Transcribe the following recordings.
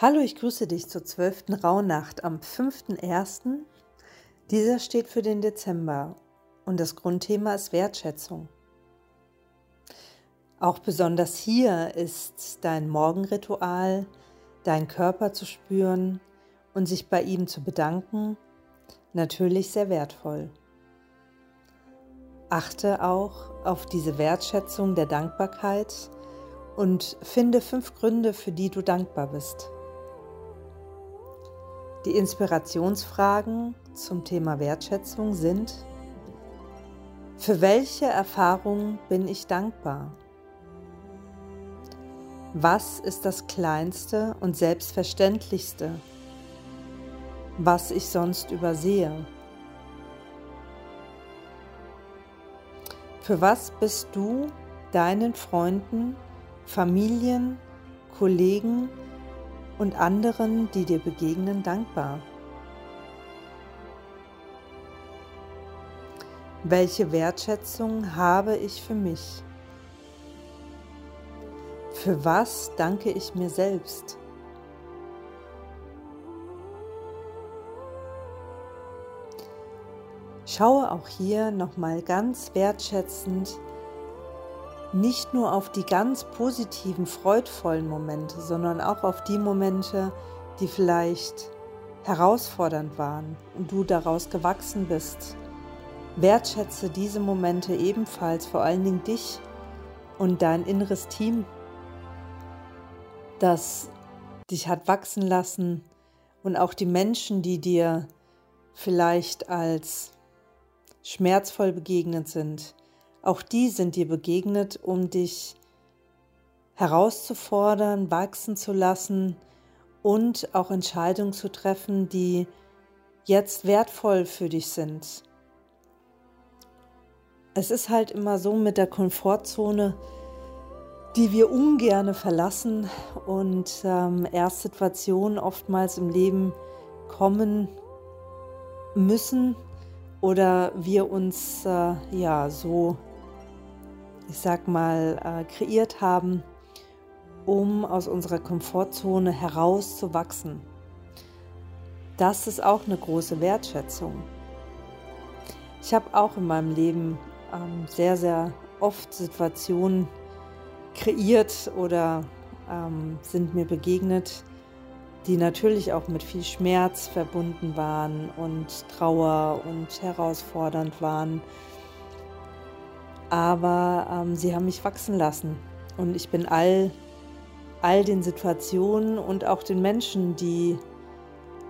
Hallo, ich grüße dich zur zwölften Rauhnacht am 5.1. Dieser steht für den Dezember und das Grundthema ist Wertschätzung. Auch besonders hier ist dein Morgenritual, deinen Körper zu spüren und sich bei ihm zu bedanken, natürlich sehr wertvoll. Achte auch auf diese Wertschätzung der Dankbarkeit und finde fünf Gründe, für die du dankbar bist. Die Inspirationsfragen zum Thema Wertschätzung sind, für welche Erfahrung bin ich dankbar? Was ist das Kleinste und Selbstverständlichste, was ich sonst übersehe? Für was bist du deinen Freunden, Familien, Kollegen und anderen, die dir begegnen, dankbar? Welche Wertschätzung habe ich für mich? Für was danke ich mir selbst? Schaue auch hier nochmal ganz wertschätzend nicht nur auf die ganz positiven, freudvollen Momente, sondern auch auf die Momente, die vielleicht herausfordernd waren und du daraus gewachsen bist. Wertschätze diese Momente ebenfalls, vor allen Dingen dich und dein inneres Team das dich hat wachsen lassen und auch die Menschen, die dir vielleicht als schmerzvoll begegnet sind, auch die sind dir begegnet, um dich herauszufordern, wachsen zu lassen und auch Entscheidungen zu treffen, die jetzt wertvoll für dich sind. Es ist halt immer so mit der Komfortzone, die wir ungerne verlassen und ähm, erst Situationen oftmals im Leben kommen müssen oder wir uns äh, ja so, ich sag mal, äh, kreiert haben, um aus unserer Komfortzone herauszuwachsen. Das ist auch eine große Wertschätzung. Ich habe auch in meinem Leben ähm, sehr, sehr oft Situationen kreiert oder ähm, sind mir begegnet, die natürlich auch mit viel Schmerz verbunden waren und Trauer und herausfordernd waren. Aber ähm, sie haben mich wachsen lassen und ich bin all, all den Situationen und auch den Menschen, die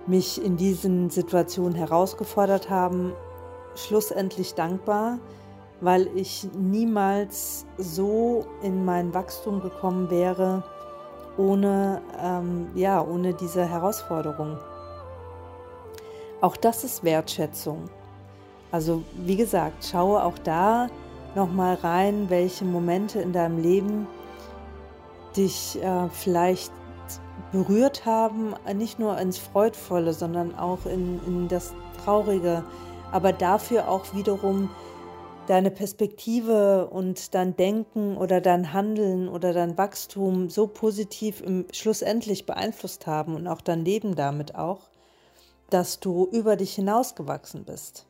mich in diesen Situationen herausgefordert haben, schlussendlich dankbar, weil ich niemals so in mein Wachstum gekommen wäre, ohne, ähm, ja, ohne diese Herausforderung. Auch das ist Wertschätzung. Also wie gesagt, schaue auch da nochmal rein, welche Momente in deinem Leben dich äh, vielleicht berührt haben, nicht nur ins Freudvolle, sondern auch in, in das Traurige, aber dafür auch wiederum deine Perspektive und dein Denken oder dein Handeln oder dein Wachstum so positiv im schlussendlich beeinflusst haben und auch dein Leben damit auch, dass du über dich hinausgewachsen bist.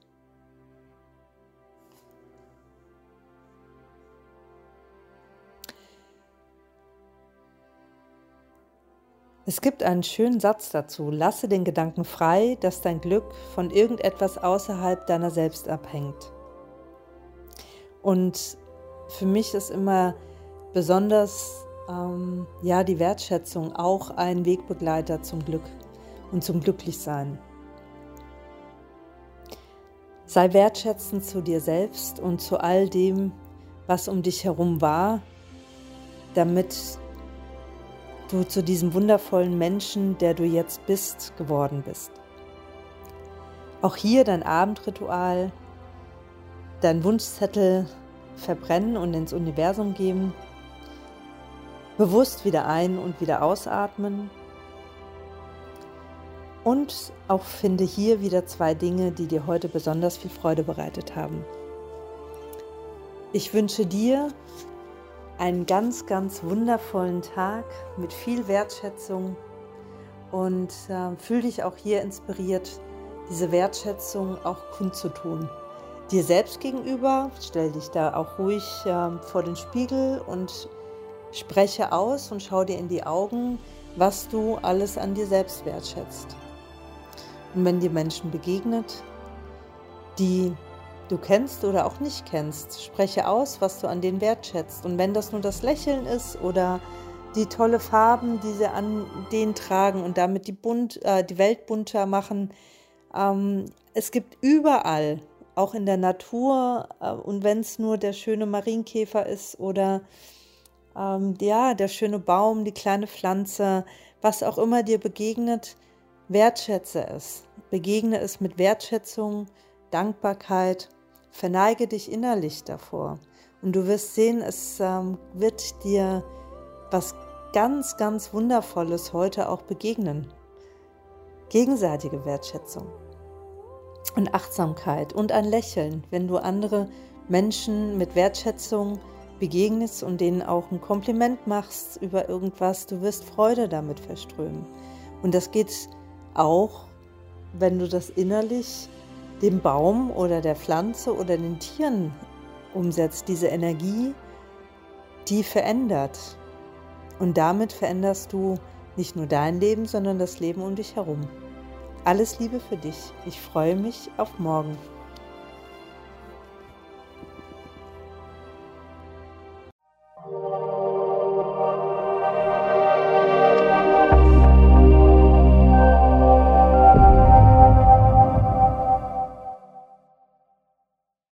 Es gibt einen schönen Satz dazu. Lasse den Gedanken frei, dass dein Glück von irgendetwas außerhalb deiner selbst abhängt. Und für mich ist immer besonders ähm, ja die Wertschätzung auch ein Wegbegleiter zum Glück und zum Glücklichsein. Sei wertschätzend zu dir selbst und zu all dem, was um dich herum war, damit du zu diesem wundervollen Menschen, der du jetzt bist, geworden bist. Auch hier dein Abendritual deinen Wunschzettel verbrennen und ins Universum geben. Bewusst wieder ein- und wieder ausatmen. Und auch finde hier wieder zwei Dinge, die dir heute besonders viel Freude bereitet haben. Ich wünsche dir einen ganz, ganz wundervollen Tag mit viel Wertschätzung und äh, fühl dich auch hier inspiriert, diese Wertschätzung auch kundzutun. Dir selbst gegenüber, stell dich da auch ruhig äh, vor den Spiegel und spreche aus und schau dir in die Augen, was du alles an dir selbst wertschätzt. Und wenn dir Menschen begegnet, die du kennst oder auch nicht kennst, spreche aus, was du an denen wertschätzt. Und wenn das nur das Lächeln ist oder die tolle Farben, die sie an denen tragen und damit die, bunt, äh, die Welt bunter machen. Ähm, es gibt überall, auch in der Natur, äh, und wenn es nur der schöne Marienkäfer ist oder ähm, ja, der schöne Baum, die kleine Pflanze, was auch immer dir begegnet, wertschätze es. Begegne es mit Wertschätzung, Dankbarkeit, verneige dich innerlich davor. Und du wirst sehen, es ähm, wird dir was ganz, ganz Wundervolles heute auch begegnen. Gegenseitige Wertschätzung und Achtsamkeit und ein Lächeln, wenn du andere Menschen mit Wertschätzung begegnest und denen auch ein Kompliment machst über irgendwas, du wirst Freude damit verströmen. Und das geht auch, wenn du das innerlich dem Baum oder der Pflanze oder den Tieren umsetzt, diese Energie, die verändert. Und damit veränderst du nicht nur dein Leben, sondern das Leben um dich herum. Alles Liebe für dich. Ich freue mich auf morgen.